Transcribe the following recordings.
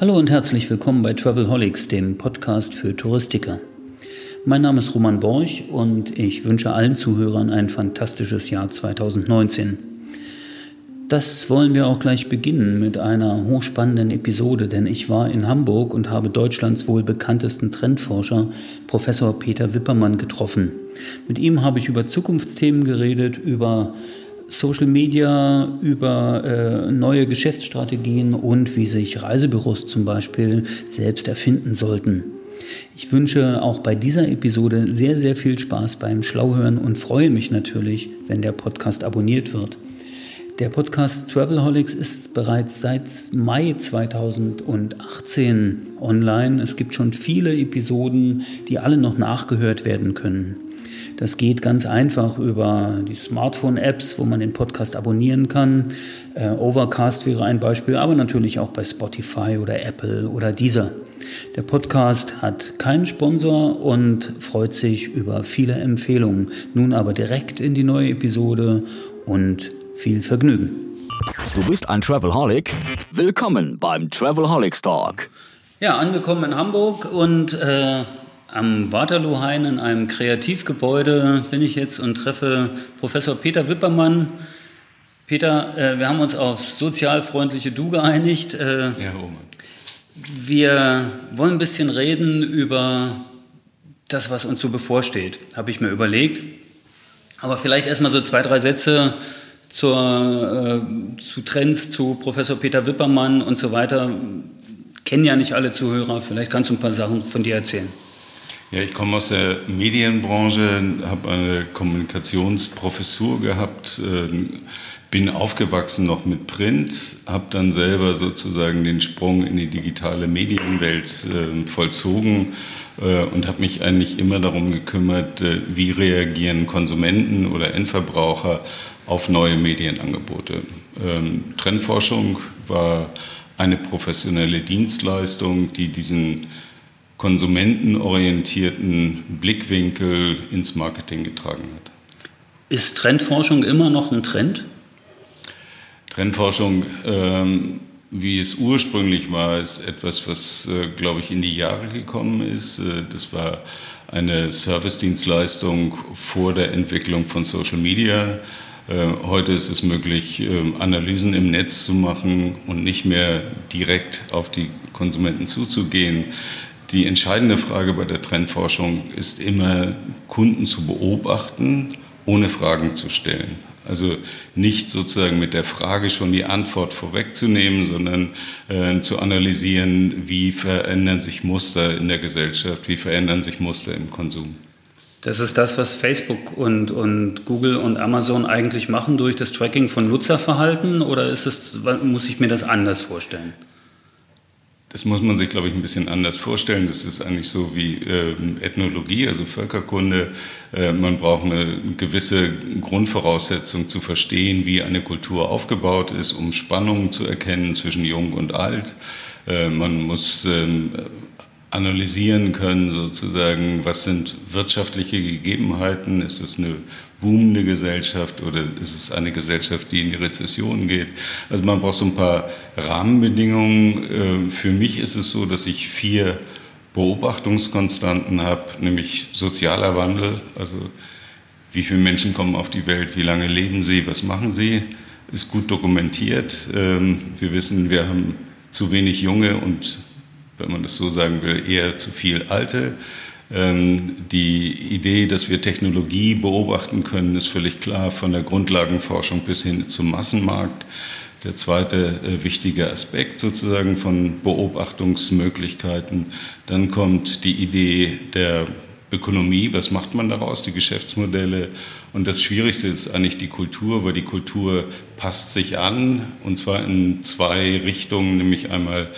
Hallo und herzlich willkommen bei Travelholics, dem Podcast für Touristiker. Mein Name ist Roman Borch und ich wünsche allen Zuhörern ein fantastisches Jahr 2019. Das wollen wir auch gleich beginnen mit einer hochspannenden Episode, denn ich war in Hamburg und habe Deutschlands wohl bekanntesten Trendforscher, Professor Peter Wippermann, getroffen. Mit ihm habe ich über Zukunftsthemen geredet, über Social Media, über äh, neue Geschäftsstrategien und wie sich Reisebüros zum Beispiel selbst erfinden sollten. Ich wünsche auch bei dieser Episode sehr, sehr viel Spaß beim Schlauhören und freue mich natürlich, wenn der Podcast abonniert wird. Der Podcast Travelholics ist bereits seit Mai 2018 online. Es gibt schon viele Episoden, die alle noch nachgehört werden können. Das geht ganz einfach über die Smartphone-Apps, wo man den Podcast abonnieren kann. Äh, Overcast wäre ein Beispiel, aber natürlich auch bei Spotify oder Apple oder dieser. Der Podcast hat keinen Sponsor und freut sich über viele Empfehlungen. Nun aber direkt in die neue Episode und viel Vergnügen. Du bist ein Travelholic? Willkommen beim Travelholics Talk. Ja, angekommen in Hamburg und äh, am Waterloo-Hain in einem Kreativgebäude bin ich jetzt und treffe Professor Peter Wippermann. Peter, äh, wir haben uns aufs sozialfreundliche Du geeinigt. Äh, ja, Roman. Wir wollen ein bisschen reden über das, was uns so bevorsteht, habe ich mir überlegt. Aber vielleicht erstmal so zwei, drei Sätze zur, äh, zu Trends, zu Professor Peter Wippermann und so weiter. Kennen ja nicht alle Zuhörer, vielleicht kannst du ein paar Sachen von dir erzählen. Ja, ich komme aus der Medienbranche, habe eine Kommunikationsprofessur gehabt, äh, bin aufgewachsen noch mit Print, habe dann selber sozusagen den Sprung in die digitale Medienwelt äh, vollzogen äh, und habe mich eigentlich immer darum gekümmert, äh, wie reagieren Konsumenten oder Endverbraucher auf neue Medienangebote. Ähm, Trendforschung war eine professionelle Dienstleistung, die diesen konsumentenorientierten Blickwinkel ins Marketing getragen hat. Ist Trendforschung immer noch ein Trend? Trendforschung, ähm, wie es ursprünglich war, ist etwas, was, äh, glaube ich, in die Jahre gekommen ist. Äh, das war eine Servicedienstleistung vor der Entwicklung von Social Media. Äh, heute ist es möglich, ähm, Analysen im Netz zu machen und nicht mehr direkt auf die Konsumenten zuzugehen. Die entscheidende Frage bei der Trendforschung ist immer, Kunden zu beobachten, ohne Fragen zu stellen. Also nicht sozusagen mit der Frage schon die Antwort vorwegzunehmen, sondern äh, zu analysieren, wie verändern sich Muster in der Gesellschaft, wie verändern sich Muster im Konsum. Das ist das, was Facebook und, und Google und Amazon eigentlich machen durch das Tracking von Nutzerverhalten oder ist es, muss ich mir das anders vorstellen? Das muss man sich, glaube ich, ein bisschen anders vorstellen. Das ist eigentlich so wie äh, Ethnologie, also Völkerkunde. Äh, man braucht eine gewisse Grundvoraussetzung zu verstehen, wie eine Kultur aufgebaut ist, um Spannungen zu erkennen zwischen Jung und Alt. Äh, man muss ähm, analysieren können, sozusagen, was sind wirtschaftliche Gegebenheiten, ist es eine boomende Gesellschaft oder ist es eine Gesellschaft, die in die Rezession geht? Also man braucht so ein paar Rahmenbedingungen. Ähm, für mich ist es so, dass ich vier Beobachtungskonstanten habe, nämlich sozialer Wandel, also wie viele Menschen kommen auf die Welt, wie lange leben sie, was machen sie, ist gut dokumentiert. Ähm, wir wissen, wir haben zu wenig junge und, wenn man das so sagen will, eher zu viel alte. Ähm, die Idee, dass wir Technologie beobachten können, ist völlig klar, von der Grundlagenforschung bis hin zum Massenmarkt. Der zweite äh, wichtige Aspekt sozusagen von Beobachtungsmöglichkeiten. Dann kommt die Idee der Ökonomie, was macht man daraus, die Geschäftsmodelle. Und das Schwierigste ist eigentlich die Kultur, weil die Kultur passt sich an, und zwar in zwei Richtungen, nämlich einmal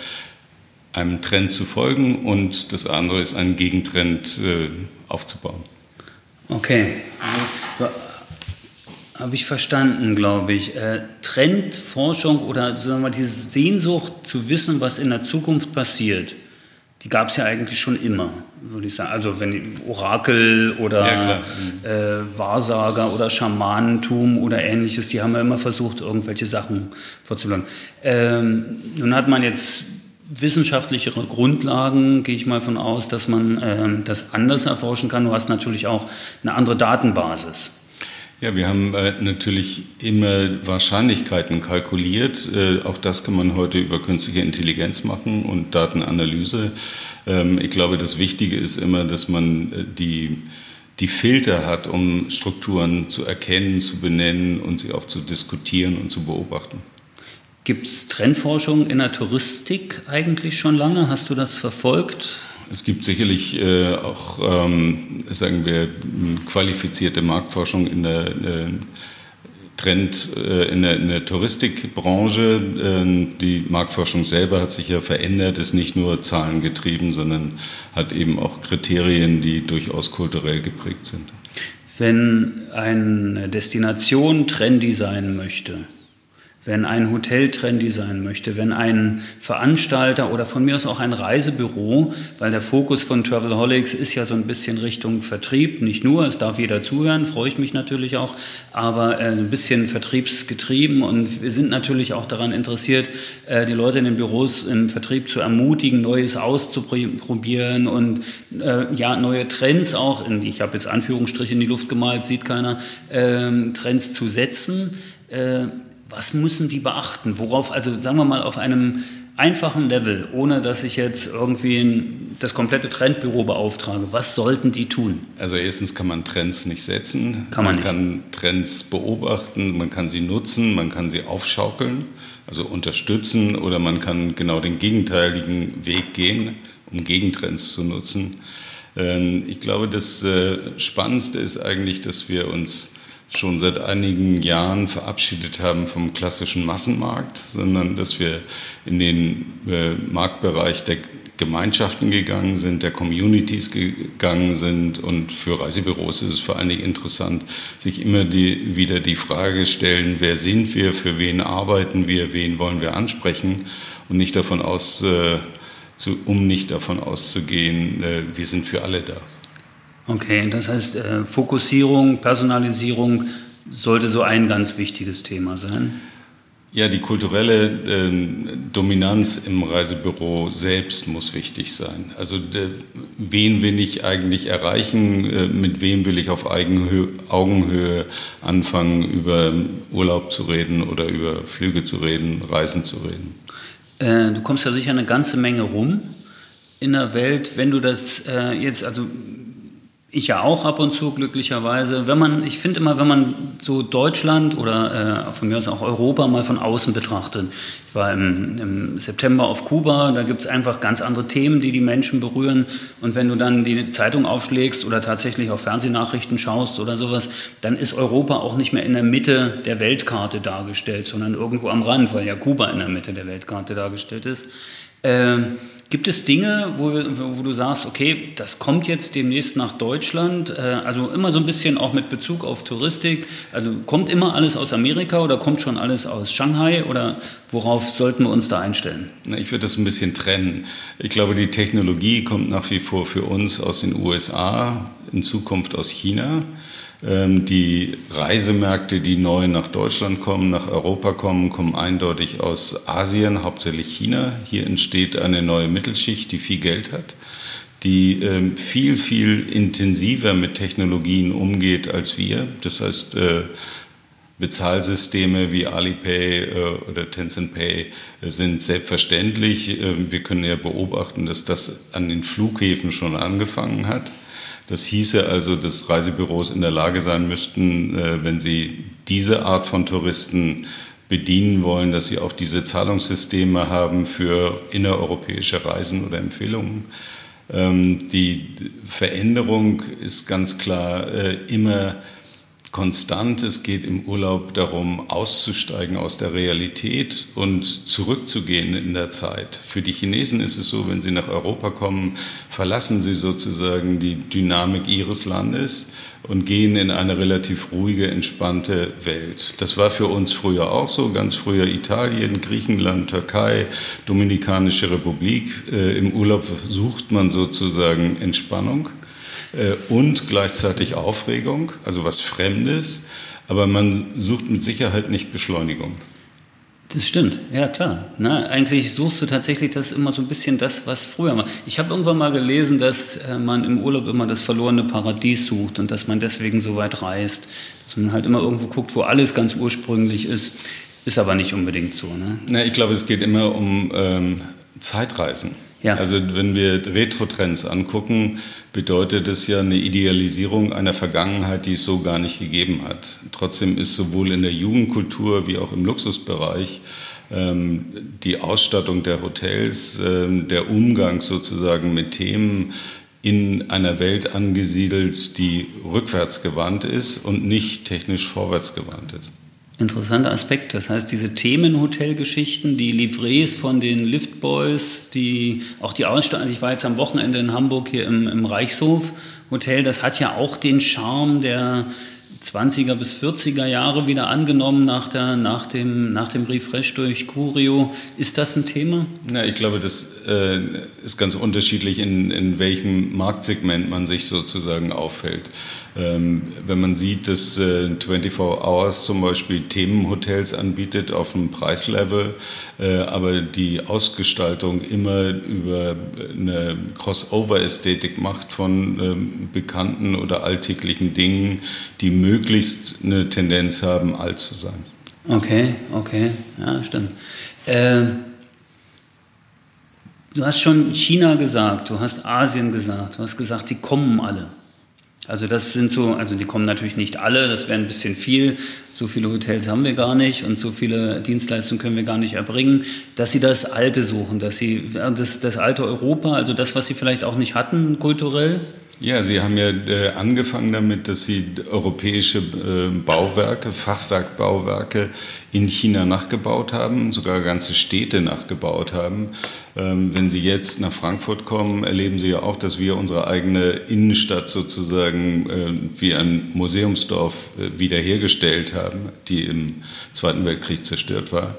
einem Trend zu folgen und das andere ist, einen Gegentrend äh, aufzubauen. Okay. Habe ich verstanden, glaube ich. Äh, Trendforschung oder sagen wir, diese Sehnsucht zu wissen, was in der Zukunft passiert, die gab es ja eigentlich schon immer, würde ich sagen. Also wenn Orakel oder ja, äh, Wahrsager oder Schamanentum oder ähnliches, die haben ja immer versucht, irgendwelche Sachen vorzulangen. Ähm, nun hat man jetzt wissenschaftlichere Grundlagen, gehe ich mal von aus, dass man ähm, das anders erforschen kann. Du hast natürlich auch eine andere Datenbasis. Ja, wir haben äh, natürlich immer Wahrscheinlichkeiten kalkuliert. Äh, auch das kann man heute über künstliche Intelligenz machen und Datenanalyse. Ähm, ich glaube, das Wichtige ist immer, dass man äh, die, die Filter hat, um Strukturen zu erkennen, zu benennen und sie auch zu diskutieren und zu beobachten. Gibt es Trendforschung in der Touristik eigentlich schon lange? Hast du das verfolgt? Es gibt sicherlich äh, auch, ähm, sagen wir, qualifizierte Marktforschung in der äh, Trend äh, in, der, in der Touristikbranche. Ähm, die Marktforschung selber hat sich ja verändert, ist nicht nur zahlengetrieben, sondern hat eben auch Kriterien, die durchaus kulturell geprägt sind. Wenn eine Destination trendy sein möchte, wenn ein Hotel trendy sein möchte, wenn ein Veranstalter oder von mir aus auch ein Reisebüro, weil der Fokus von Travelholics ist ja so ein bisschen Richtung Vertrieb, nicht nur, es darf jeder zuhören, freue ich mich natürlich auch, aber äh, ein bisschen vertriebsgetrieben und wir sind natürlich auch daran interessiert, äh, die Leute in den Büros im Vertrieb zu ermutigen, Neues auszuprobieren und äh, ja, neue Trends auch, in, ich habe jetzt Anführungsstriche in die Luft gemalt, sieht keiner, ähm, Trends zu setzen was müssen die beachten? Worauf, also sagen wir mal auf einem einfachen Level, ohne dass ich jetzt irgendwie ein, das komplette Trendbüro beauftrage, was sollten die tun? Also erstens kann man Trends nicht setzen. Kann man, man kann Trends beobachten, man kann sie nutzen, man kann sie aufschaukeln, also unterstützen oder man kann genau den gegenteiligen Weg gehen, um Gegentrends zu nutzen. Ähm, ich glaube, das äh, Spannendste ist eigentlich, dass wir uns schon seit einigen Jahren verabschiedet haben vom klassischen Massenmarkt, sondern dass wir in den äh, Marktbereich der Gemeinschaften gegangen sind, der Communities gegangen sind. Und für Reisebüros ist es vor allen Dingen interessant, sich immer die, wieder die Frage stellen, wer sind wir, für wen arbeiten wir, wen wollen wir ansprechen und nicht davon aus, äh, zu, um nicht davon auszugehen, äh, wir sind für alle da. Okay, das heißt, äh, Fokussierung, Personalisierung sollte so ein ganz wichtiges Thema sein. Ja, die kulturelle äh, Dominanz im Reisebüro selbst muss wichtig sein. Also de, wen will ich eigentlich erreichen, äh, mit wem will ich auf Eigenhö Augenhöhe anfangen, über Urlaub zu reden oder über Flüge zu reden, Reisen zu reden. Äh, du kommst ja sicher eine ganze Menge rum in der Welt. Wenn du das äh, jetzt, also ich ja auch ab und zu glücklicherweise. Wenn man, ich finde immer, wenn man so Deutschland oder äh, von mir aus auch Europa mal von außen betrachtet. Ich war im, im September auf Kuba, da gibt es einfach ganz andere Themen, die die Menschen berühren. Und wenn du dann die Zeitung aufschlägst oder tatsächlich auf Fernsehnachrichten schaust oder sowas, dann ist Europa auch nicht mehr in der Mitte der Weltkarte dargestellt, sondern irgendwo am Rand, weil ja Kuba in der Mitte der Weltkarte dargestellt ist. Äh, Gibt es Dinge, wo, wo, du sagst, okay, das kommt jetzt demnächst nach Deutschland, äh, also immer so ein bisschen auch mit Bezug auf Touristik, also kommt immer alles aus Amerika oder kommt schon alles aus Shanghai oder worauf sollten wir uns da einstellen? Ich würde das ein bisschen trennen. Ich glaube, die Technologie kommt nach wie vor für uns aus den USA, in Zukunft aus China. Ähm, die Reisemärkte, die neu nach Deutschland kommen, nach Europa kommen, kommen eindeutig aus Asien, hauptsächlich China. Hier entsteht eine neue Mittelschicht, die viel Geld hat, die ähm, viel, viel intensiver mit Technologien umgeht als wir. Das heißt, äh, Bezahlsysteme wie Alipay äh, oder Tencent Pay sind selbstverständlich. Ähm, wir können ja beobachten, dass das an den Flughäfen schon angefangen hat. Das hieße also, dass Reisebüros in der Lage sein müssten, äh, wenn sie diese Art von Touristen bedienen wollen, dass sie auch diese Zahlungssysteme haben für innereuropäische Reisen oder Empfehlungen. Ähm, die Veränderung ist ganz klar äh, immer konstant. Es geht im Urlaub darum, auszusteigen aus der Realität und zurückzugehen in der Zeit. Für die Chinesen ist es so, wenn sie nach Europa kommen, verlassen sie sozusagen die Dynamik ihres Landes und gehen in eine relativ ruhige, entspannte Welt. Das war für uns früher auch so, ganz früher Italien, Griechenland, Türkei, Dominikanische Republik. Äh, Im Urlaub sucht man sozusagen Entspannung. Äh, und gleichzeitig Aufregung, also was Fremdes, aber man sucht mit Sicherheit nicht Beschleunigung. Das stimmt, ja klar. Na, eigentlich suchst du tatsächlich das immer so ein bisschen das, was früher war. Ich habe irgendwann mal gelesen, dass äh, man im Urlaub immer das verlorene Paradies sucht und dass man deswegen so weit reist. Dass man halt immer irgendwo guckt, wo alles ganz ursprünglich ist. Ist aber nicht unbedingt so. Ne? Na, ich glaube, es geht immer um ähm, Zeitreisen. Ja. Also wenn wir Retro-Trends angucken, bedeutet es ja eine Idealisierung einer Vergangenheit, die es so gar nicht gegeben hat. Trotzdem ist sowohl in der Jugendkultur wie auch im Luxusbereich ähm, die Ausstattung der Hotels, ähm, der Umgang sozusagen mit Themen in einer Welt angesiedelt, die rückwärtsgewandt ist und nicht technisch vorwärtsgewandt ist. Interessanter Aspekt. Das heißt, diese Themenhotelgeschichten, die Livrets von den Liftboys, die, auch die Ausstattung, ich war jetzt am Wochenende in Hamburg hier im, im Reichshof Hotel, das hat ja auch den Charme der 20er bis 40er Jahre wieder angenommen nach, der, nach, dem, nach dem Refresh durch Curio. Ist das ein Thema? Ja, ich glaube, das äh, ist ganz unterschiedlich, in, in welchem Marktsegment man sich sozusagen aufhält. Ähm, wenn man sieht, dass äh, 24 Hours zum Beispiel Themenhotels anbietet auf einem Preislevel, äh, aber die Ausgestaltung immer über eine Crossover-Ästhetik macht von ähm, bekannten oder alltäglichen Dingen, die möglichst eine Tendenz haben, alt zu sein. Okay, okay, ja, stimmt. Äh, du hast schon China gesagt, du hast Asien gesagt, du hast gesagt, die kommen alle. Also das sind so, also die kommen natürlich nicht alle, das wäre ein bisschen viel. So viele Hotels haben wir gar nicht und so viele Dienstleistungen können wir gar nicht erbringen, dass sie das Alte suchen, dass sie das, das alte Europa, also das, was sie vielleicht auch nicht hatten kulturell, ja, Sie haben ja äh, angefangen damit, dass Sie europäische äh, Bauwerke, Fachwerkbauwerke in China nachgebaut haben, sogar ganze Städte nachgebaut haben. Ähm, wenn Sie jetzt nach Frankfurt kommen, erleben Sie ja auch, dass wir unsere eigene Innenstadt sozusagen äh, wie ein Museumsdorf wiederhergestellt haben, die im Zweiten Weltkrieg zerstört war.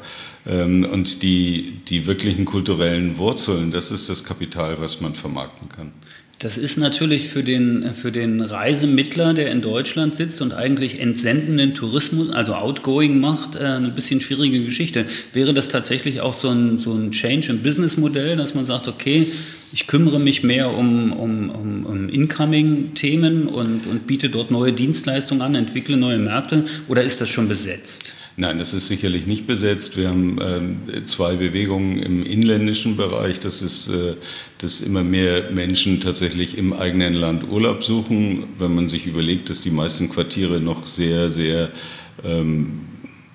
Ähm, und die, die wirklichen kulturellen Wurzeln, das ist das Kapital, was man vermarkten kann. Das ist natürlich für den, für den Reisemittler, der in Deutschland sitzt und eigentlich entsendenden Tourismus, also Outgoing macht, äh, eine bisschen schwierige Geschichte. Wäre das tatsächlich auch so ein, so ein Change im Businessmodell, dass man sagt, okay, ich kümmere mich mehr um, um, um, um Incoming-Themen und, und biete dort neue Dienstleistungen an, entwickle neue Märkte oder ist das schon besetzt? Nein, das ist sicherlich nicht besetzt. Wir haben äh, zwei Bewegungen im inländischen Bereich. Das ist, äh, dass immer mehr Menschen tatsächlich im eigenen Land Urlaub suchen. Wenn man sich überlegt, dass die meisten Quartiere noch sehr, sehr ähm,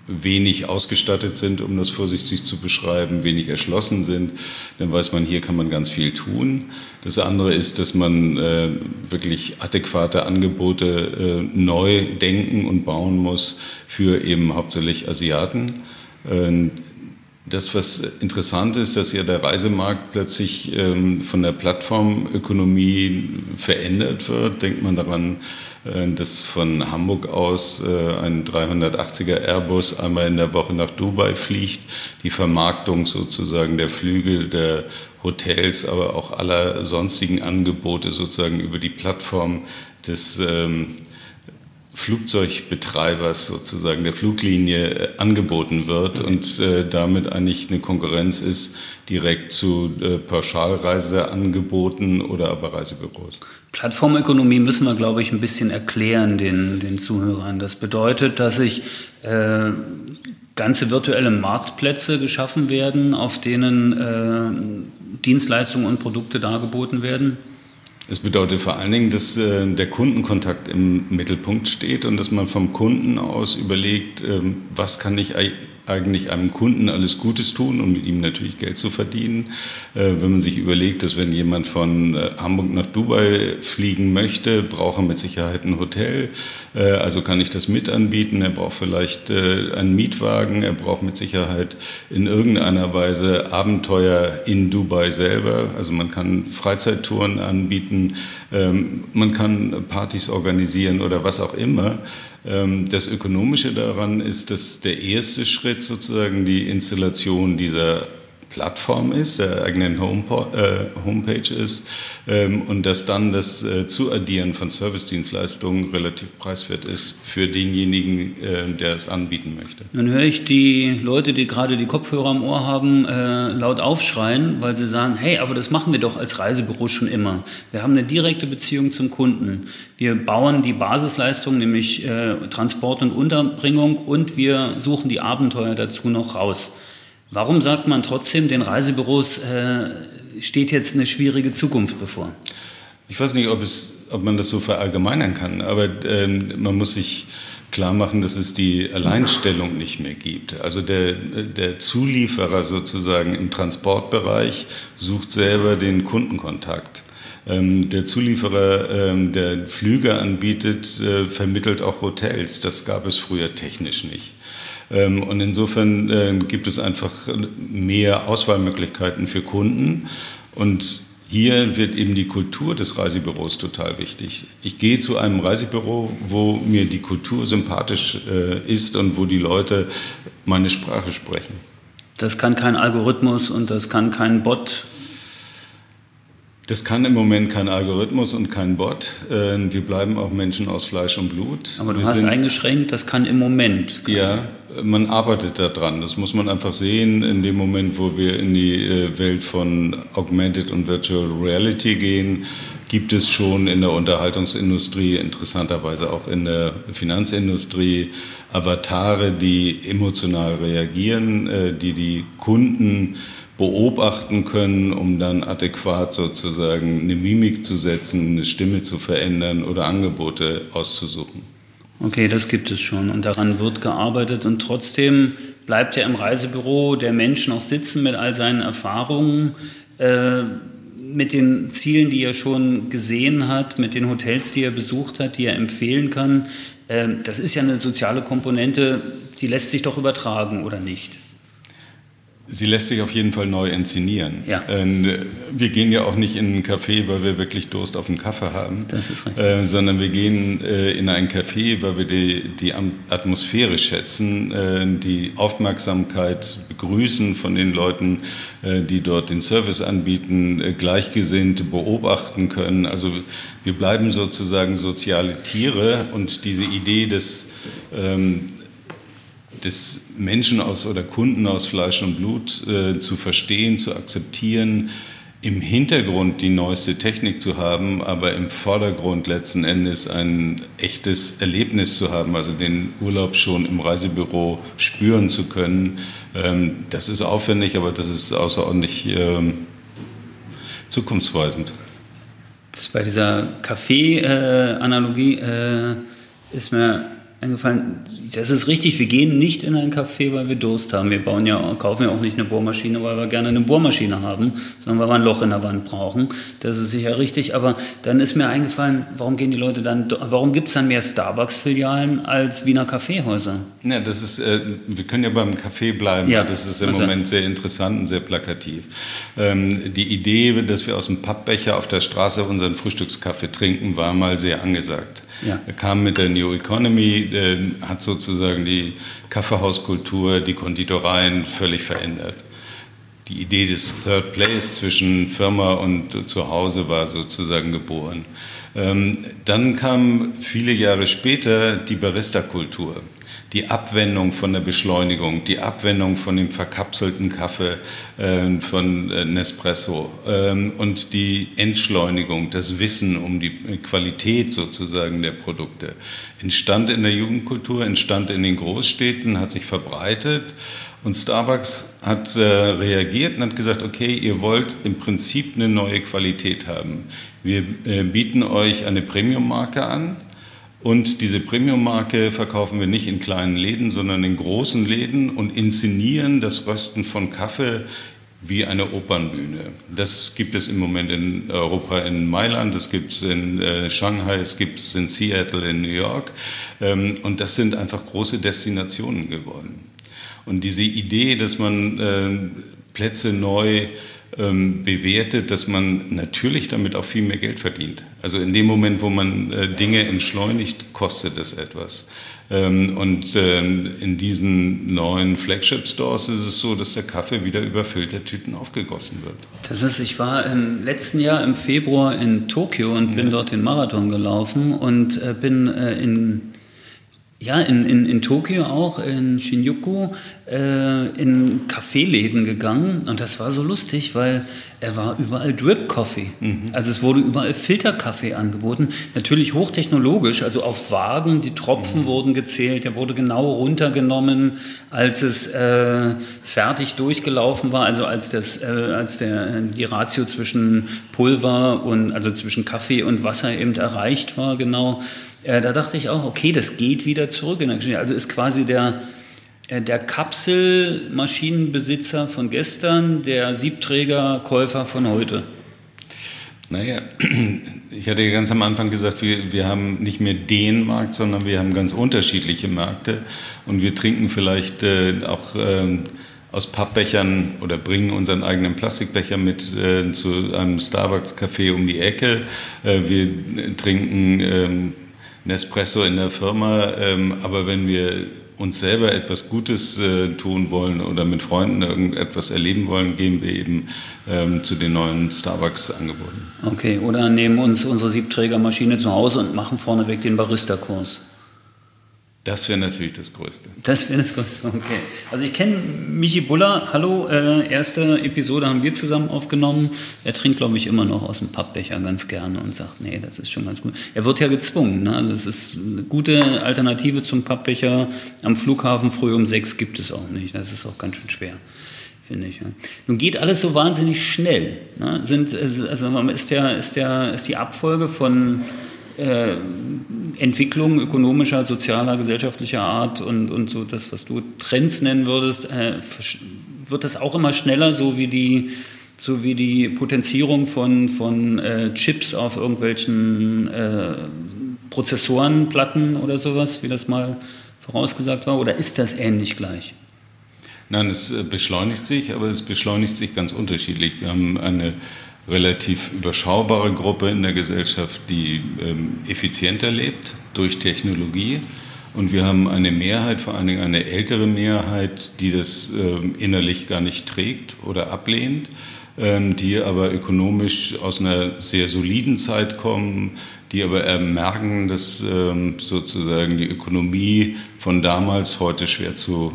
wenig ausgestattet sind, um das vorsichtig zu beschreiben, wenig erschlossen sind, dann weiß man, hier kann man ganz viel tun. Das andere ist, dass man äh, wirklich adäquate Angebote äh, neu denken und bauen muss für eben hauptsächlich Asiaten. Äh, das, was interessant ist, dass ja der Reisemarkt plötzlich ähm, von der Plattformökonomie verändert wird. Denkt man daran, dass von Hamburg aus äh, ein 380er Airbus einmal in der Woche nach Dubai fliegt. Die Vermarktung sozusagen der Flüge, der Hotels, aber auch aller sonstigen Angebote sozusagen über die Plattform des ähm, Flugzeugbetreibers sozusagen der Fluglinie äh, angeboten wird okay. und äh, damit eigentlich eine Konkurrenz ist direkt zu äh, Pauschalreiseangeboten oder aber Reisebüros. Plattformökonomie müssen wir, glaube ich, ein bisschen erklären den, den Zuhörern. Das bedeutet, dass ich äh, ganze virtuelle Marktplätze geschaffen werden, auf denen äh, Dienstleistungen und Produkte dargeboten werden. Es bedeutet vor allen Dingen, dass äh, der Kundenkontakt im Mittelpunkt steht und dass man vom Kunden aus überlegt, äh, was kann ich eigentlich einem Kunden alles Gutes tun und mit ihm natürlich Geld zu verdienen. Äh, wenn man sich überlegt, dass wenn jemand von äh, Hamburg nach Dubai fliegen möchte, braucht er mit Sicherheit ein Hotel. Äh, also kann ich das mit anbieten. Er braucht vielleicht einen Mietwagen. Er braucht mit Sicherheit in irgendeiner Weise Abenteuer in Dubai selber. Also man kann Freizeittouren anbieten. Ähm, man kann Partys organisieren oder was auch immer. Ähm, das Ökonomische daran ist, dass der erste Schritt sozusagen die Installation dieser Plattform ist, der eigenen äh, Homepage ist ähm, und dass dann das äh, Zuaddieren von Servicedienstleistungen relativ preiswert ist für denjenigen, äh, der es anbieten möchte. Dann höre ich die Leute, die gerade die Kopfhörer am Ohr haben, laut aufschreien, weil sie sagen, hey, aber das machen wir doch als Reisebüro schon immer. Wir haben eine direkte Beziehung zum Kunden. Wir bauen die Basisleistung, nämlich Transport und Unterbringung und wir suchen die Abenteuer dazu noch raus. Warum sagt man trotzdem, den Reisebüros äh, steht jetzt eine schwierige Zukunft bevor? Ich weiß nicht, ob, es, ob man das so verallgemeinern kann, aber äh, man muss sich klar machen, dass es die Alleinstellung nicht mehr gibt. Also der, der Zulieferer sozusagen im Transportbereich sucht selber den Kundenkontakt. Ähm, der Zulieferer, ähm, der Flüge anbietet, äh, vermittelt auch Hotels. Das gab es früher technisch nicht. Ähm, und insofern äh, gibt es einfach mehr Auswahlmöglichkeiten für Kunden. Und hier wird eben die Kultur des Reisebüros total wichtig. Ich gehe zu einem Reisebüro, wo mir die Kultur sympathisch äh, ist und wo die Leute meine Sprache sprechen. Das kann kein Algorithmus und das kann kein Bot das kann im Moment kein Algorithmus und kein Bot. Äh, wir bleiben auch Menschen aus Fleisch und Blut. Aber du wir hast sind, eingeschränkt, das kann im Moment. Ja, man arbeitet daran. Das muss man einfach sehen. In dem Moment, wo wir in die äh, Welt von Augmented und Virtual Reality gehen, gibt es schon in der Unterhaltungsindustrie, interessanterweise auch in der Finanzindustrie, Avatare, die emotional reagieren, äh, die die Kunden beobachten können, um dann adäquat sozusagen eine Mimik zu setzen, eine Stimme zu verändern oder Angebote auszusuchen. Okay, das gibt es schon und daran wird gearbeitet und trotzdem bleibt ja im Reisebüro der Mensch noch sitzen mit all seinen Erfahrungen, äh, mit den Zielen, die er schon gesehen hat, mit den Hotels, die er besucht hat, die er empfehlen kann. Äh, das ist ja eine soziale Komponente, die lässt sich doch übertragen, oder nicht? Sie lässt sich auf jeden Fall neu inszenieren. Ja. Äh, wir gehen ja auch nicht in einen Café, weil wir wirklich Durst auf einen Kaffee haben, das ist richtig. Äh, sondern wir gehen äh, in ein Café, weil wir die, die Atmosphäre schätzen, äh, die Aufmerksamkeit begrüßen von den Leuten, die dort den Service anbieten, äh, gleichgesinnt beobachten können. Also wir bleiben sozusagen soziale Tiere und diese Idee des ähm, des Menschen aus oder Kunden aus Fleisch und Blut äh, zu verstehen, zu akzeptieren, im Hintergrund die neueste Technik zu haben, aber im Vordergrund letzten Endes ein echtes Erlebnis zu haben, also den Urlaub schon im Reisebüro spüren zu können. Ähm, das ist aufwendig, aber das ist außerordentlich ähm, zukunftsweisend. Das bei dieser Kaffee-Analogie äh, ist mir eingefallen, das ist richtig, wir gehen nicht in ein Café, weil wir Durst haben. Wir bauen ja, kaufen ja auch nicht eine Bohrmaschine, weil wir gerne eine Bohrmaschine haben, sondern weil wir ein Loch in der Wand brauchen. Das ist sicher richtig, aber dann ist mir eingefallen, warum gehen die Leute dann, warum gibt es dann mehr Starbucks-Filialen als Wiener Kaffeehäuser? Ja, das ist, äh, wir können ja beim Café bleiben, ja, das ist im also. Moment sehr interessant und sehr plakativ. Ähm, die Idee, dass wir aus dem Pappbecher auf der Straße unseren Frühstückskaffee trinken, war mal sehr angesagt. Ja. Er kam mit der New Economy, äh, hat sozusagen die Kaffeehauskultur, die Konditoreien völlig verändert. Die Idee des Third Place zwischen Firma und Zuhause war sozusagen geboren. Ähm, dann kam viele Jahre später die Barista-Kultur. Die Abwendung von der Beschleunigung, die Abwendung von dem verkapselten Kaffee äh, von äh, Nespresso ähm, und die Entschleunigung, das Wissen um die Qualität sozusagen der Produkte. Entstand in der Jugendkultur, entstand in den Großstädten, hat sich verbreitet. Und Starbucks hat äh, reagiert und hat gesagt, okay, ihr wollt im Prinzip eine neue Qualität haben. Wir äh, bieten euch eine Premium-Marke an Und diese Premium-Marke verkaufen wir nicht in kleinen Läden, sondern in großen Läden und inszenieren das Rösten von Kaffee wie eine Opernbühne. Das gibt es im Moment in Europa in Mailand, das gibt es in äh, Shanghai, es gibt es in Seattle, in New York. Ähm, und das sind einfach große Destinationen geworden. Und diese Idee, dass man äh, Plätze neu ähm, bewertet, dass man natürlich damit auch viel mehr Geld verdient. Also in dem Moment, wo man äh, Dinge entschleunigt, kostet es etwas. Ähm, und ähm, in diesen neuen Flagship-Stores ist es so, dass der Kaffee wieder über Filtertüten aufgegossen wird. Das ist, ich war im letzten Jahr im Februar in Tokio und bin ja. dort den Marathon gelaufen und äh, bin äh, in ja, in, in, in Tokio auch, in Shinjuku, äh, in Kaffeeläden gegangen und das war so lustig, weil er war überall Drip Coffee. Mhm. Also es wurde überall Filterkaffee angeboten. Natürlich hochtechnologisch, also auf Wagen, die Tropfen mhm. wurden gezählt, der wurde genau runtergenommen, als es äh, fertig durchgelaufen war, also als, das, äh, als der, die Ratio zwischen Pulver und also zwischen Kaffee und Wasser eben erreicht war, genau. Äh, da dachte ich auch, okay, das geht wieder zurück in der Geschichte. Also ist quasi der, äh, der Kapselmaschinenbesitzer von gestern der Siebträgerkäufer von heute. Naja, ich hatte ja ganz am Anfang gesagt, wir, wir haben nicht mehr den Markt, sondern wir haben ganz unterschiedliche Märkte und wir trinken vielleicht äh, auch äh, aus Pappbechern oder bringen unseren eigenen Plastikbecher mit äh, zu einem Starbucks-Café um die Ecke. Äh, wir trinken ähm, Nespresso in der Firma, ähm, aber wenn wir uns selber etwas Gutes äh, tun wollen oder mit Freunden irgendetwas erleben wollen, gehen wir eben ähm, zu den neuen Starbucks-Angeboten. Okay, oder nehmen uns unsere Siebträgermaschine zu Hause und machen vorneweg den Barista-Kurs. Das wäre natürlich das Größte. Das wäre das Größte, okay. Also ich kenne Michi Buller, hallo, äh, erste Episode haben wir zusammen aufgenommen. Er trinkt, glaube ich, immer noch aus dem Pappbecher ganz gerne und sagt, nee, das ist schon ganz gut. Er wird ja gezwungen, ne? also es ist eine gute Alternative zum Pappbecher. Am Flughafen früh um sechs gibt es auch nicht. Das ist auch ganz schön schwer finde ich. Ja. Nun geht alles so wahnsinnig schnell. Ne? Sind, also ist, der, ist, der, ist die Abfolge von äh, Entwicklung ökonomischer, sozialer, gesellschaftlicher Art und, und so das, was du Trends nennen würdest, äh, wird das auch immer schneller, so wie die, so wie die Potenzierung von, von äh, Chips auf irgendwelchen äh, Prozessorenplatten oder sowas, wie das mal vorausgesagt war, oder ist das ähnlich gleich? Nein, es äh, beschleunigt sich, aber es beschleunigt sich ganz unterschiedlich. Wir haben eine relativ überschaubare Gruppe in der Gesellschaft, die ähm, effizienter lebt durch Technologie. Und wir haben eine Mehrheit, vor allen Dingen eine ältere Mehrheit, die das ähm, innerlich gar nicht trägt oder ablehnt, ähm, die aber ökonomisch aus einer sehr soliden Zeit kommen, die aber merken, dass ähm, sozusagen die Ökonomie von damals heute schwer zu,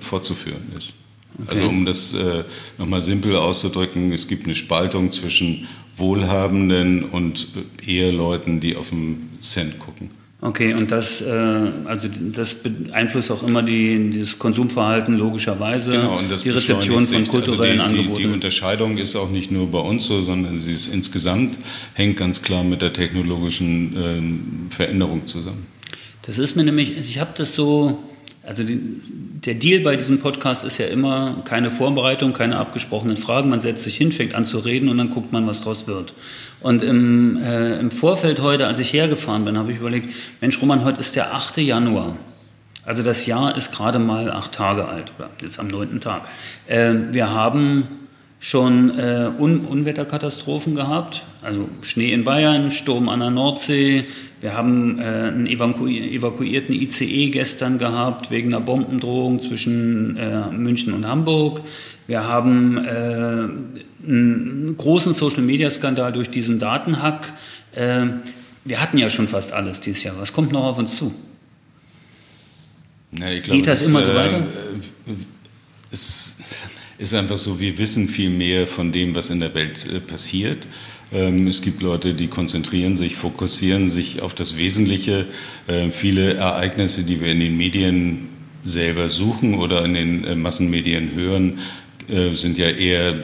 fortzuführen ist. Okay. Also um das äh, nochmal simpel auszudrücken, es gibt eine Spaltung zwischen Wohlhabenden und äh, Eheleuten, die auf den Cent gucken. Okay, und das, äh, also das beeinflusst auch immer die, das Konsumverhalten logischerweise, genau, und das die Rezeption von kulturellen also die, Angeboten. Die, die Unterscheidung ist auch nicht nur bei uns so, sondern sie ist insgesamt hängt ganz klar mit der technologischen äh, Veränderung zusammen. Das ist mir nämlich, ich habe das so also die, der Deal bei diesem Podcast ist ja immer keine Vorbereitung, keine abgesprochenen Fragen. Man setzt sich hin, fängt an zu reden und dann guckt man, was draus wird. Und im, äh, im Vorfeld heute, als ich hergefahren bin, habe ich überlegt, Mensch Roman, heute ist der 8. Januar. Also das Jahr ist gerade mal acht Tage alt, oder jetzt am neunten Tag. Äh, wir haben schon äh, Un Unwetterkatastrophen gehabt, also Schnee in Bayern, Sturm an der Nordsee. Wir haben äh, einen evaku evakuierten ICE gestern gehabt wegen einer Bombendrohung zwischen äh, München und Hamburg. Wir haben äh, einen großen Social-Media-Skandal durch diesen Datenhack. Äh, wir hatten ja schon fast alles dieses Jahr. Was kommt noch auf uns zu? Ja, glaub, Geht das, das immer so weiter? Äh, es ist einfach so, wir wissen viel mehr von dem, was in der Welt äh, passiert. Ähm, es gibt Leute, die konzentrieren sich, fokussieren sich auf das Wesentliche. Äh, viele Ereignisse, die wir in den Medien selber suchen oder in den äh, Massenmedien hören, sind ja eher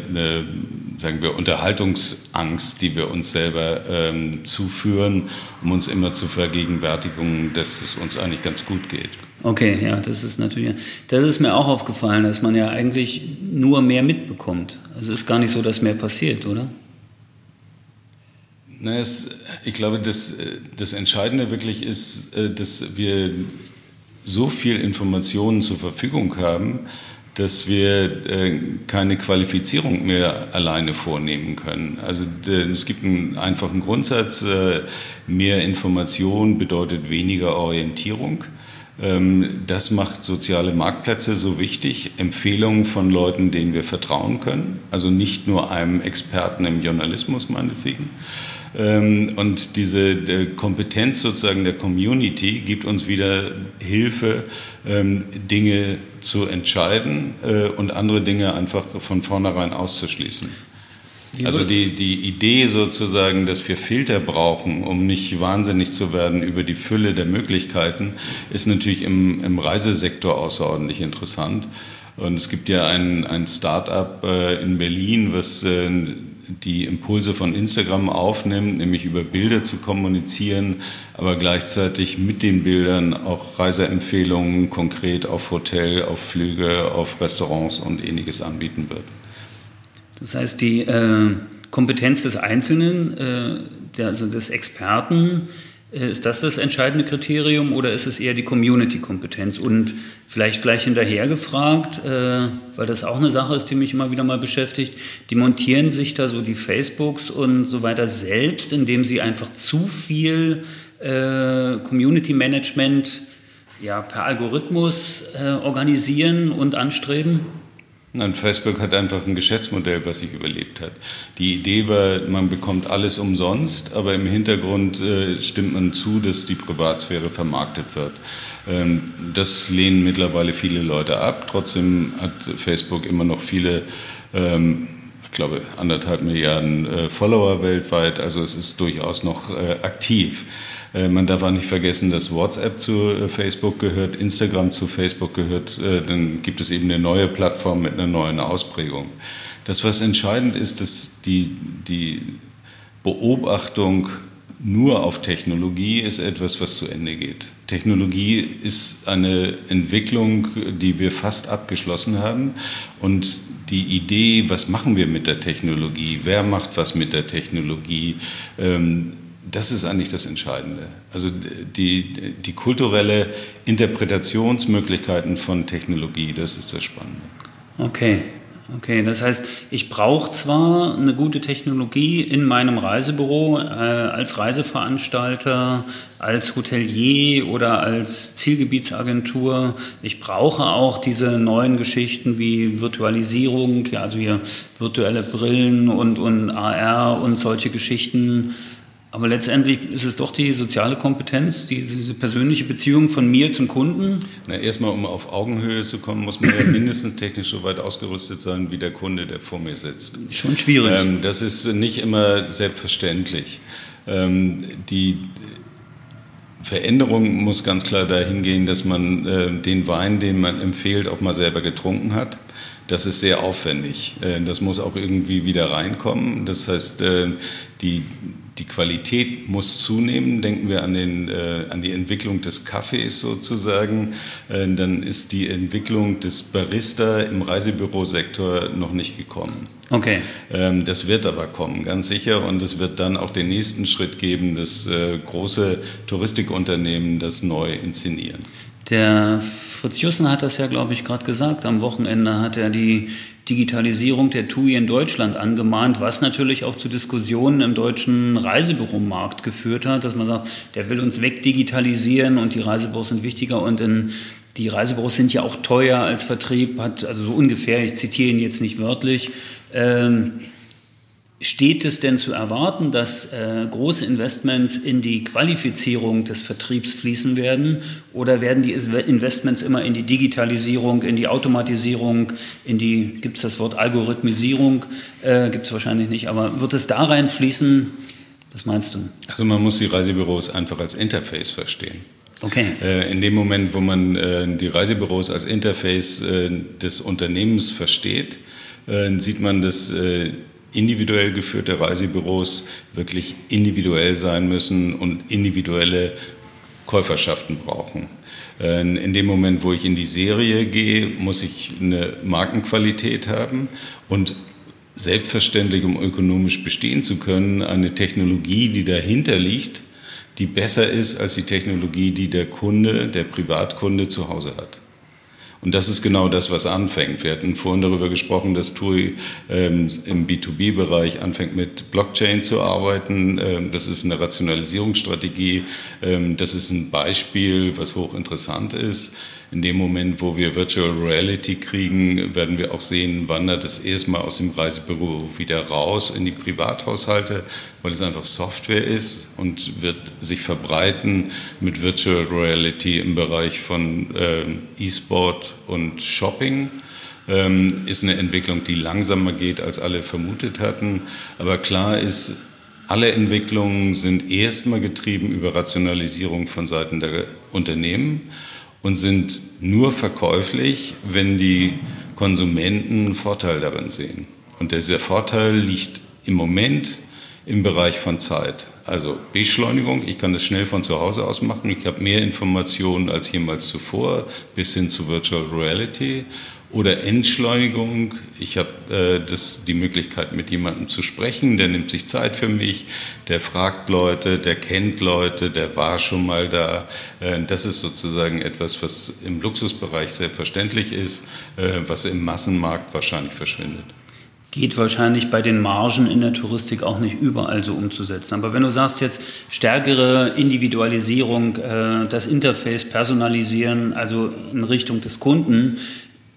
sagen wir, Unterhaltungsangst, die wir uns selber ähm, zuführen, um uns immer zu vergegenwärtigen, dass es uns eigentlich ganz gut geht. Okay, ja, das ist natürlich, das ist mir auch aufgefallen, dass man ja eigentlich nur mehr mitbekommt. Also es ist gar nicht so, dass mehr passiert, oder? Na, es, ich glaube, das, das Entscheidende wirklich ist, äh, dass wir so viel Informationen zur Verfügung haben, dass wir äh, keine Qualifizierung mehr alleine vornehmen können. Also es gibt einen einfachen Grundsatz, äh, mehr Information bedeutet weniger Orientierung. Ähm, das macht soziale Marktplätze so wichtig. Empfehlungen von Leuten, denen wir vertrauen können. Also nicht nur einem Experten im Journalismus meinetwegen. Ähm, und diese Kompetenz sozusagen der Community gibt uns wieder Hilfe, ähm, Dinge zu entscheiden äh, und andere Dinge einfach von vornherein auszuschließen. Also die, die Idee sozusagen, dass wir Filter brauchen, um nicht wahnsinnig zu werden über die Fülle der Möglichkeiten, ist natürlich im, im Reisesektor außerordentlich interessant. Und es gibt ja ein, ein Start-up äh, in Berlin, was äh, die Impulse von Instagram aufnimmt, nämlich über Bilder zu kommunizieren, aber gleichzeitig mit den Bildern auch Reiseempfehlungen konkret auf Hotel, auf Flüge, auf Restaurants und ähnliches anbieten wird. Das heißt, die äh, Kompetenz des Einzelnen, äh, der, also des Experten, ist das das entscheidende Kriterium oder ist es eher die Community-Kompetenz? Und vielleicht gleich hinterher gefragt, äh, weil das auch eine Sache ist, die mich immer wieder mal beschäftigt, die montieren sich da so die Facebooks und so weiter selbst, indem sie einfach zu viel äh, Community-Management ja, per Algorithmus äh, organisieren und anstreben? Nein, Facebook hat einfach ein Geschäftsmodell, was sich überlebt hat. Die Idee war, man bekommt alles umsonst, aber im Hintergrund äh, stimmt man zu, dass die Privatsphäre vermarktet wird. Ähm, das lehnen mittlerweile viele Leute ab. Trotzdem hat Facebook immer noch viele, ähm, ich glaube, anderthalb Milliarden äh, Follower weltweit. Also es ist durchaus noch äh, aktiv. Äh, man darf auch nicht vergessen, dass WhatsApp zu äh, Facebook gehört, Instagram zu Facebook gehört. Äh, dann gibt es eben eine neue Plattform mit einer neuen Ausprägung. Das, was entscheidend ist, dass die, die Beobachtung nur auf Technologie ist etwas, was zu Ende geht. Technologie ist eine Entwicklung, die wir fast abgeschlossen haben. Und die Idee, was machen wir mit der Technologie, wer macht was mit der Technologie, ähm, das ist eigentlich das Entscheidende. Also die, die kulturelle Interpretationsmöglichkeiten von Technologie, das ist das Spannende. Okay, okay. Das heißt, ich brauche zwar eine gute Technologie in meinem Reisebüro äh, als Reiseveranstalter, als Hotelier oder als Zielgebietsagentur. Ich brauche auch diese neuen Geschichten wie Virtualisierung, ja, also hier virtuelle Brillen und, und AR und solche Geschichten aber letztendlich ist es doch die soziale Kompetenz, diese persönliche Beziehung von mir zum Kunden. Na, erstmal, um auf Augenhöhe zu kommen, muss man ja mindestens technisch so weit ausgerüstet sein, wie der Kunde, der vor mir sitzt. Schon schwierig. Ähm, das ist nicht immer selbstverständlich. Ähm, die Veränderung muss ganz klar dahin gehen, dass man äh, den Wein, den man empfiehlt, auch mal selber getrunken hat. Das ist sehr aufwendig. Äh, das muss auch irgendwie wieder reinkommen. Das heißt, äh, die die Qualität muss zunehmen. Denken wir an, den, äh, an die Entwicklung des Kaffees sozusagen. Äh, dann ist die Entwicklung des Barista im Reisebürosektor noch nicht gekommen. Okay. Ähm, das wird aber kommen, ganz sicher. Und es wird dann auch den nächsten Schritt geben, dass äh, große Touristikunternehmen das neu inszenieren. Der Fritz Jussen hat das ja, glaube ich, gerade gesagt. Am Wochenende hat er die Digitalisierung der TUI in Deutschland angemahnt, was natürlich auch zu Diskussionen im deutschen Reisebüromarkt geführt hat, dass man sagt, der will uns wegdigitalisieren und die Reisebüros sind wichtiger und in, die Reisebüros sind ja auch teuer als Vertrieb, hat also so ungefähr, ich zitiere ihn jetzt nicht wörtlich, ähm, Steht es denn zu erwarten, dass äh, große Investments in die Qualifizierung des Vertriebs fließen werden? Oder werden die Investments immer in die Digitalisierung, in die Automatisierung, in die, gibt es das Wort Algorithmisierung? Äh, gibt es wahrscheinlich nicht, aber wird es da reinfließen? Was meinst du? Also man muss die Reisebüros einfach als Interface verstehen. Okay. Äh, in dem Moment, wo man äh, die Reisebüros als Interface äh, des Unternehmens versteht, sieht man, dass individuell geführte Reisebüros wirklich individuell sein müssen und individuelle Käuferschaften brauchen. Äh, in dem Moment, wo ich in die Serie gehe, muss ich eine Markenqualität haben und selbstverständlich, um ökonomisch bestehen zu können, eine Technologie, die dahinter liegt, die besser ist als die Technologie, die der Kunde, der Privatkunde zu Hause hat. Und das ist genau das, was anfängt. Wir hatten vorhin darüber gesprochen, dass TUI ähm, im B2B-Bereich anfängt mit Blockchain zu arbeiten. Ähm, das ist eine Rationalisierungsstrategie. Ähm, das ist ein Beispiel, was hochinteressant ist in dem Moment, wo wir Virtual Reality kriegen, werden wir auch sehen, wandert es erstmal aus dem Reisebüro wieder raus in die Privathaushalte, weil es einfach Software ist und wird sich verbreiten mit Virtual Reality im Bereich von äh, E-Sport und Shopping. Ähm, ist eine Entwicklung, die langsamer geht, als alle vermutet hatten. Aber klar ist, alle Entwicklungen sind erstmal getrieben über Rationalisierung von Seiten der Unternehmen und sind nur verkäuflich, wenn die Konsumenten einen Vorteil darin sehen. Und dieser Vorteil liegt im Moment im Bereich von Zeit. Also Beschleunigung, ich kann das schnell von zu Hause aus machen, ich habe mehr Informationen als jemals zuvor, bis hin zu Virtual Reality oder Entschleunigung. Ich habe äh, die Möglichkeit, mit jemandem zu sprechen, der nimmt sich Zeit für mich, der fragt Leute, der kennt Leute, der war schon mal da. Äh, das ist sozusagen etwas, was im Luxusbereich selbstverständlich ist, äh, was im Massenmarkt wahrscheinlich verschwindet geht wahrscheinlich bei den Margen in der Touristik auch nicht überall so umzusetzen. Aber wenn du sagst jetzt stärkere Individualisierung, äh, das Interface personalisieren, also in Richtung des Kunden,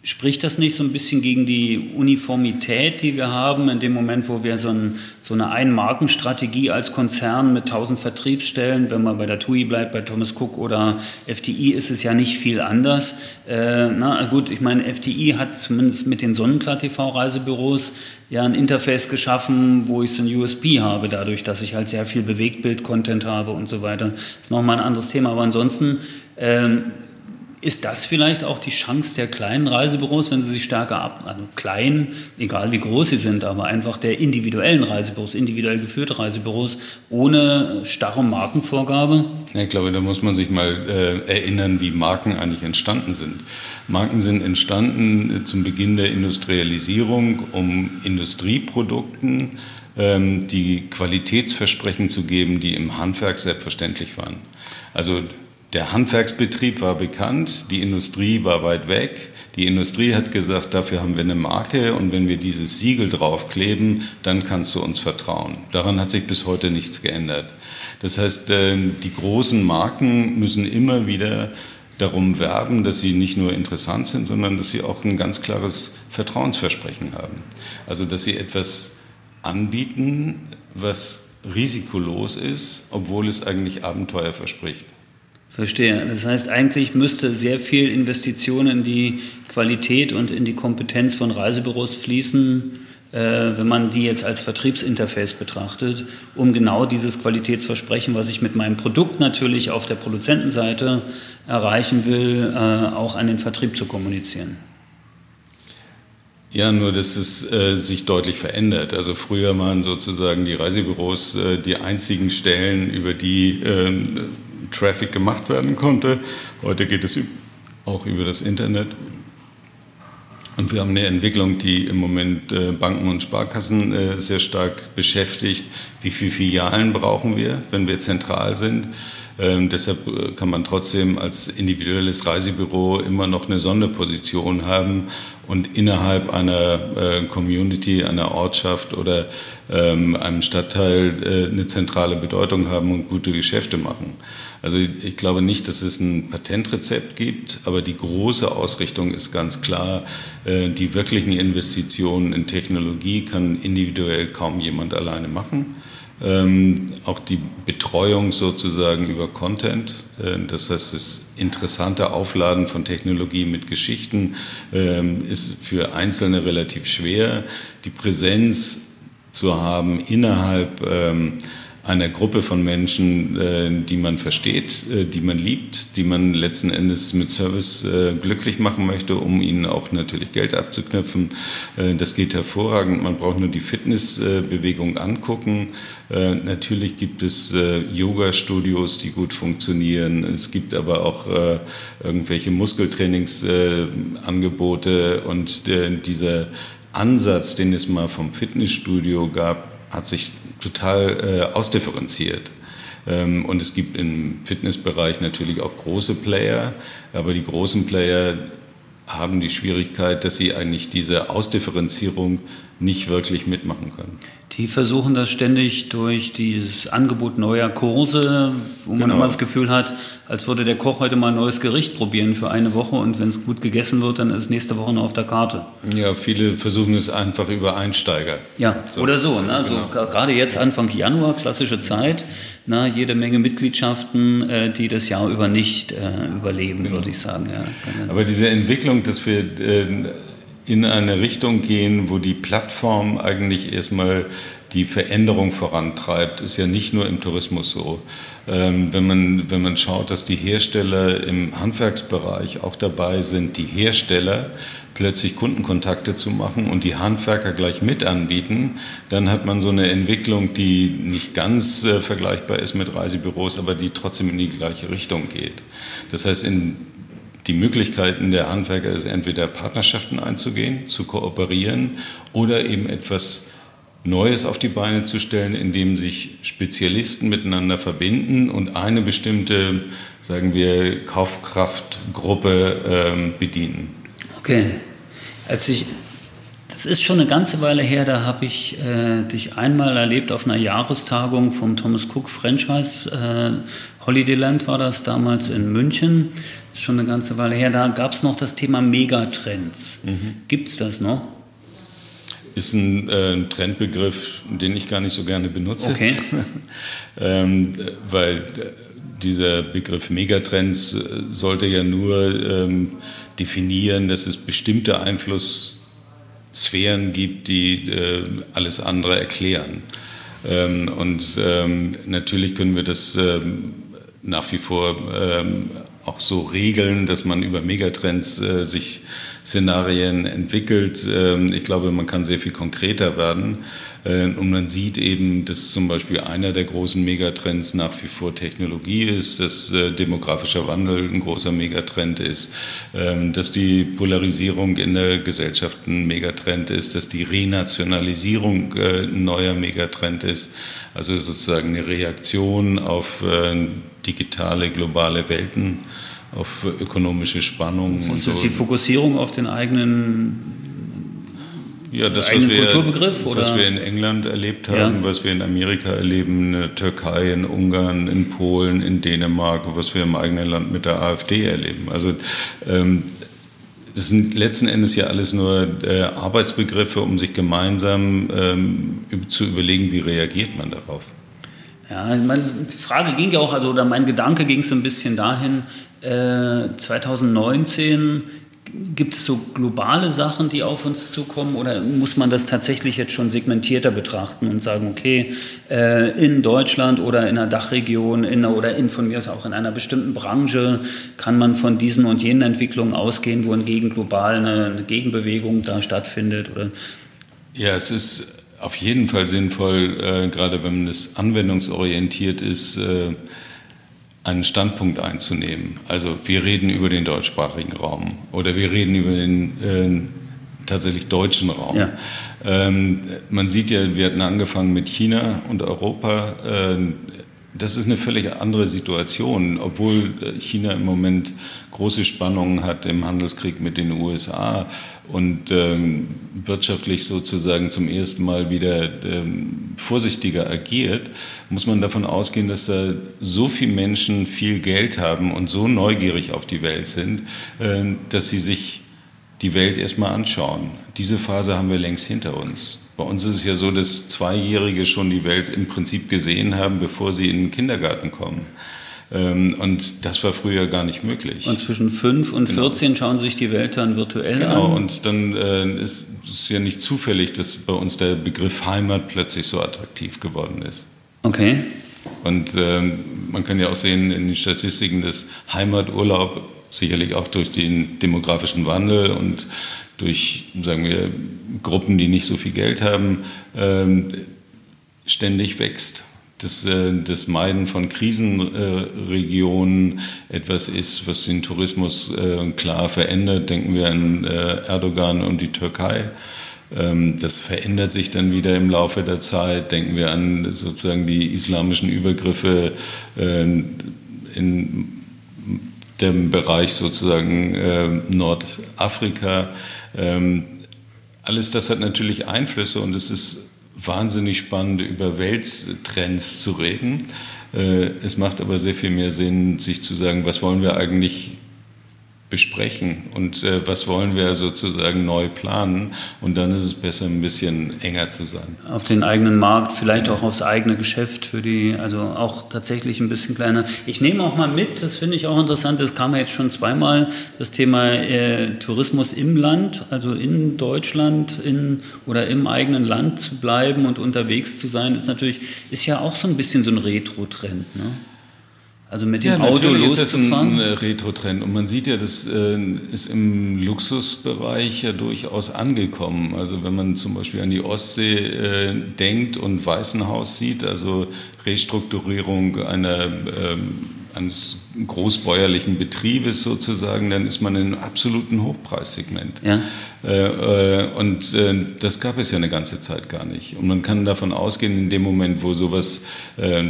Spricht das nicht so ein bisschen gegen die Uniformität, die wir haben, in dem Moment, wo wir so, ein, so eine Einmarkenstrategie als Konzern mit 1000 Vertriebsstellen, wenn man bei der TUI bleibt, bei Thomas Cook oder FTI, ist es ja nicht viel anders. Äh, na gut, ich meine, FTI hat zumindest mit den Sonnenklar TV-Reisebüros ja ein Interface geschaffen, wo ich so ein USB habe, dadurch, dass ich halt sehr viel Bewegtbild-Content habe und so weiter. Das ist nochmal ein anderes Thema. Aber ansonsten ähm, ist das vielleicht auch die Chance der kleinen Reisebüros, wenn sie sich stärker ab, also klein, egal wie groß sie sind, aber einfach der individuellen Reisebüros, individuell geführte Reisebüros ohne starre Markenvorgabe? Ich glaube, da muss man sich mal äh, erinnern, wie Marken eigentlich entstanden sind. Marken sind entstanden zum Beginn der Industrialisierung, um Industrieprodukten ähm, die Qualitätsversprechen zu geben, die im Handwerk selbstverständlich waren. Also der Handwerksbetrieb war bekannt, die Industrie war weit weg. Die Industrie hat gesagt, dafür haben wir eine Marke und wenn wir dieses Siegel draufkleben, dann kannst du uns vertrauen. Daran hat sich bis heute nichts geändert. Das heißt, äh, die großen Marken müssen immer wieder darum werben, dass sie nicht nur interessant sind, sondern dass sie auch ein ganz klares Vertrauensversprechen haben. Also dass sie etwas anbieten, was risikolos ist, obwohl es eigentlich Abenteuer verspricht. Verstehe. Das heißt, eigentlich müsste sehr viel Investition in die Qualität und in die Kompetenz von Reisebüros fließen, äh, wenn man die jetzt als Vertriebsinterface betrachtet, um genau dieses Qualitätsversprechen, was ich mit meinem Produkt natürlich auf der Produzentenseite erreichen will, äh, auch an den Vertrieb zu kommunizieren. Ja, nur dass es äh, sich deutlich verändert. Also früher waren sozusagen die Reisebüros äh, die einzigen Stellen, über die äh, Traffic gemacht werden konnte. Heute geht es auch über das Internet. Und wir haben eine Entwicklung, die im Moment äh, Banken und Sparkassen äh, sehr stark beschäftigt. Wie viele Filialen brauchen wir, wenn wir zentral sind? Ähm, deshalb äh, kann man trotzdem als individuelles Reisebüro immer noch eine Sonderposition haben und innerhalb einer äh, Community, einer Ortschaft oder ähm, einem Stadtteil äh, eine zentrale Bedeutung haben und gute Geschäfte machen. Also ich glaube nicht, dass es ein Patentrezept gibt, aber die große Ausrichtung ist ganz klar, äh, die wirklichen Investitionen in Technologie kann individuell kaum jemand alleine machen. Ähm, auch die Betreuung sozusagen über Content, äh, das heißt das interessante Aufladen von Technologie mit Geschichten ähm, ist für Einzelne relativ schwer. Die Präsenz zu haben innerhalb ähm, einer Gruppe von Menschen, äh, die man versteht, äh, die man liebt, die man letzten Endes mit Service äh, glücklich machen möchte, um ihnen auch natürlich Geld abzuknüpfen. Das geht hervorragend. Man braucht nur die Fitnessbewegung angucken. Natürlich gibt es Yoga-Studios, die gut funktionieren. Es gibt aber auch irgendwelche Muskeltrainingsangebote und dieser Ansatz, den es mal vom Fitnessstudio gab, hat sich total äh, ausdifferenziert. Ähm, und es gibt im Fitnessbereich natürlich auch große Player, aber die großen Player haben die Schwierigkeit, dass sie eigentlich diese Ausdifferenzierung nicht wirklich mitmachen können. Die versuchen das ständig durch dieses Angebot neuer Kurse, wo man genau. immer das Gefühl hat, als würde der Koch heute mal ein neues Gericht probieren für eine Woche und wenn es gut gegessen wird, dann ist es nächste Woche noch auf der Karte. Ja, viele versuchen es einfach über Einsteiger. Ja, so. oder so. Ne? Genau. so gerade jetzt Anfang Januar, klassische Zeit, na, jede Menge Mitgliedschaften, äh, die das Jahr über nicht äh, überleben, genau. würde ich sagen. Ja. Aber diese Entwicklung, dass wir... Äh, in eine Richtung gehen, wo die Plattform eigentlich erstmal die Veränderung vorantreibt, ist ja nicht nur im Tourismus so. Ähm, wenn, man, wenn man schaut, dass die Hersteller im Handwerksbereich auch dabei sind, die Hersteller plötzlich Kundenkontakte zu machen und die Handwerker gleich mit anbieten, dann hat man so eine Entwicklung, die nicht ganz äh, vergleichbar ist mit Reisebüros, aber die trotzdem in die gleiche Richtung geht. Das heißt, in die Möglichkeiten der Handwerker ist entweder Partnerschaften einzugehen, zu kooperieren oder eben etwas Neues auf die Beine zu stellen, indem sich Spezialisten miteinander verbinden und eine bestimmte, sagen wir, Kaufkraftgruppe ähm, bedienen. Okay. Als ich, das ist schon eine ganze Weile her, da habe ich äh, dich einmal erlebt auf einer Jahrestagung vom Thomas Cook Franchise. Äh, Holidayland war das damals in München ist schon eine ganze Weile her. Da gab es noch das Thema Megatrends. Mhm. Gibt es das noch? Ist ein äh, Trendbegriff, den ich gar nicht so gerne benutze. Okay. ähm, weil dieser Begriff Megatrends äh, sollte ja nur ähm, definieren, dass es bestimmte Einflusssphären gibt, die äh, alles andere erklären. Ähm, und ähm, natürlich können wir das ähm, nach wie vor ähm, auch so regeln, dass man über Megatrends äh, sich Szenarien entwickelt. Ähm, ich glaube, man kann sehr viel konkreter werden. Äh, und man sieht eben, dass zum Beispiel einer der großen Megatrends nach wie vor Technologie ist, dass äh, demografischer Wandel ein großer Megatrend ist, ähm, dass die Polarisierung in der Gesellschaft ein Megatrend ist, dass die Renationalisierung äh, ein neuer Megatrend ist. Also sozusagen eine Reaktion auf digitale globale Welten, auf ökonomische Spannungen. Also ist das so. die Fokussierung auf den eigenen ja, das, was wir, Kulturbegriff? Oder? Was wir in England erlebt haben, ja. was wir in Amerika erleben, in der Türkei, in Ungarn, in Polen, in Dänemark, was wir im eigenen Land mit der AfD erleben. Also ähm, das sind letzten Endes ja alles nur äh, Arbeitsbegriffe, um sich gemeinsam ähm, zu überlegen, wie reagiert man darauf. Ja, meine, die Frage ging ja auch, also, oder mein Gedanke ging so ein bisschen dahin, äh, 2019 gibt es so globale Sachen, die auf uns zukommen oder muss man das tatsächlich jetzt schon segmentierter betrachten und sagen, okay, äh, in Deutschland oder in einer Dachregion in, oder in, von mir aus auch in einer bestimmten Branche kann man von diesen und jenen Entwicklungen ausgehen, wohingegen global eine, eine Gegenbewegung da stattfindet? Oder? Ja, es ist auf jeden Fall sinnvoll, äh, gerade wenn es anwendungsorientiert ist, äh, einen Standpunkt einzunehmen. Also wir reden über den deutschsprachigen Raum oder wir reden über den äh, tatsächlich deutschen Raum. Ja. Ähm, man sieht ja, wir hatten angefangen mit China und Europa. Äh, das ist eine völlig andere Situation, obwohl China im Moment große Spannungen hat im Handelskrieg mit den USA und ähm, wirtschaftlich sozusagen zum ersten Mal wieder ähm, vorsichtiger agiert, muss man davon ausgehen, dass da so viele Menschen viel Geld haben und so neugierig auf die Welt sind, äh, dass sie sich die Welt erstmal anschauen. Diese Phase haben wir längst hinter uns. Bei uns ist es ja so, dass Zweijährige schon die Welt im Prinzip gesehen haben, bevor sie in den Kindergarten kommen. Ähm, und das war früher gar nicht möglich. Und zwischen 5 und genau. 14 schauen sich die Welt dann virtuell genau. an. Genau, und dann äh, ist es ja nicht zufällig, dass bei uns der Begriff Heimat plötzlich so attraktiv geworden ist. Okay. Und äh, man kann ja auch sehen in den Statistiken, dass Heimaturlaub sicherlich auch durch den demografischen Wandel und durch, sagen wir, Gruppen, die nicht so viel Geld haben, äh, ständig wächst. Dass äh, das Meiden von Krisenregionen etwas ist, was den Tourismus äh, klar verändert. Denken wir an äh, Erdogan und die Türkei. Ähm, das verändert sich dann wieder im Laufe der Zeit. Denken wir an sozusagen die islamischen Übergriffe in dem Bereich sozusagen Nordafrika. Ähm, alles das hat natürlich Einflüsse und es ist wahnsinnig spannend, über Welttrends zu reden. Äh, es macht aber sehr viel mehr Sinn, sich zu sagen, was wollen wir eigentlich besprechen und äh, was wollen wir sozusagen neu planen. Und dann ist es besser, ein bisschen enger zu sein. Auf den eigenen Markt, vielleicht auch aufs eigene Geschäft für die, also auch tatsächlich ein bisschen kleiner. Ich nehme auch mal mit, das finde ich auch interessant, das kam ja jetzt schon zweimal, das Thema äh, Tourismus im Land, also in Deutschland in, oder im eigenen Land zu bleiben und unterwegs zu sein, ist natürlich, ist ja auch so ein bisschen so ein Retro-Trend. Ne? Also mit dem ja, Auto loszufahren? ist das ein Retro-Trend. Und man sieht ja, das äh, ist im Luxusbereich ja durchaus angekommen. Also wenn man zum Beispiel an die Ostsee äh, denkt und Weißenhaus sieht, also Restrukturierung einer, äh, eines großbäuerlichen Betriebes sozusagen, dann ist man in einem absoluten Hochpreissegment. Ja. Äh, und das gab es ja eine ganze Zeit gar nicht. Und man kann davon ausgehen, in dem Moment, wo sowas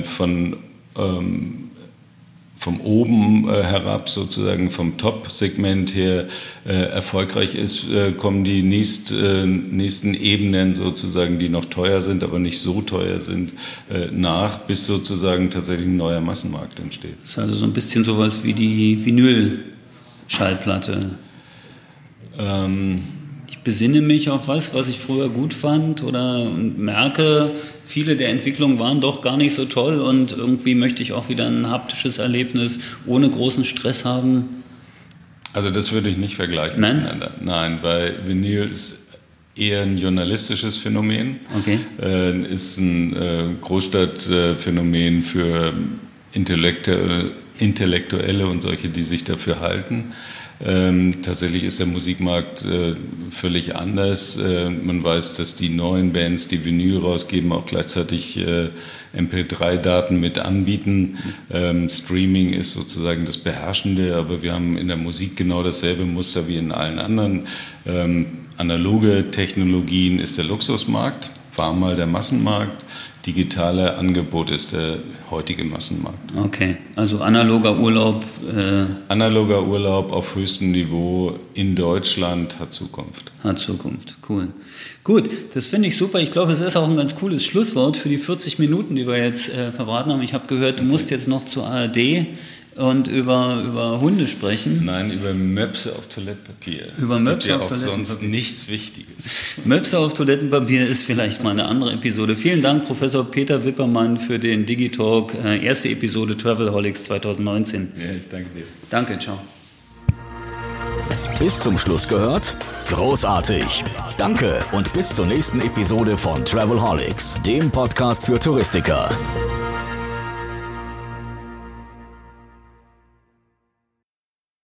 von ähm, vom oben äh, herab sozusagen vom Top-Segment her äh, erfolgreich ist, äh, kommen die nächst, äh, nächsten Ebenen sozusagen, die noch teuer sind, aber nicht so teuer sind, äh, nach, bis sozusagen tatsächlich ein neuer Massenmarkt entsteht. Das ist also so ein bisschen sowas wie die Vinyl-Schallplatte. Ähm, besinne mich auf was, was ich früher gut fand oder merke, viele der Entwicklungen waren doch gar nicht so toll und irgendwie möchte ich auch wieder ein haptisches Erlebnis ohne großen Stress haben. Also das würde ich nicht vergleichen Nein? miteinander. Nein, weil Vinyl ist eher ein journalistisches Phänomen, okay. äh, ist ein äh, Großstadtphänomen für Intellektuelle, Intellektuelle und solche, die sich dafür halten. Ähm, tatsächlich ist der Musikmarkt äh, völlig anders. Äh, man weiß, dass die neuen Bands, die Vinyl rausgeben, auch gleichzeitig äh, MP3-Daten mit anbieten. Ähm, Streaming ist sozusagen das Beherrschende, aber wir haben in der Musik genau dasselbe Muster wie in allen anderen. Ähm, analoge Technologien ist der Luxusmarkt, war mal der Massenmarkt digitale Angebot ist der heutige Massenmarkt. Okay, also analoger Urlaub. Äh analoger Urlaub auf höchstem Niveau in Deutschland hat Zukunft. Hat Zukunft, cool. Gut, das finde ich super. Ich glaube, es ist auch ein ganz cooles Schlusswort für die 40 Minuten, die wir jetzt äh, verbraten haben. Ich habe gehört, du musst jetzt noch zur ARD und über, über Hunde sprechen. Nein, über Möpse auf Toilettenpapier. Über es Möpse gibt ja auf auch sonst nichts Wichtiges. Möpse auf Toilettenpapier ist vielleicht mal eine andere Episode. Vielen Dank, Professor Peter Wippermann, für den Digitalk, äh, erste Episode Travelholics 2019. Ja, ich danke dir. Danke, ciao. Bis zum Schluss gehört? Großartig. Danke und bis zur nächsten Episode von Travelholics, dem Podcast für Touristiker.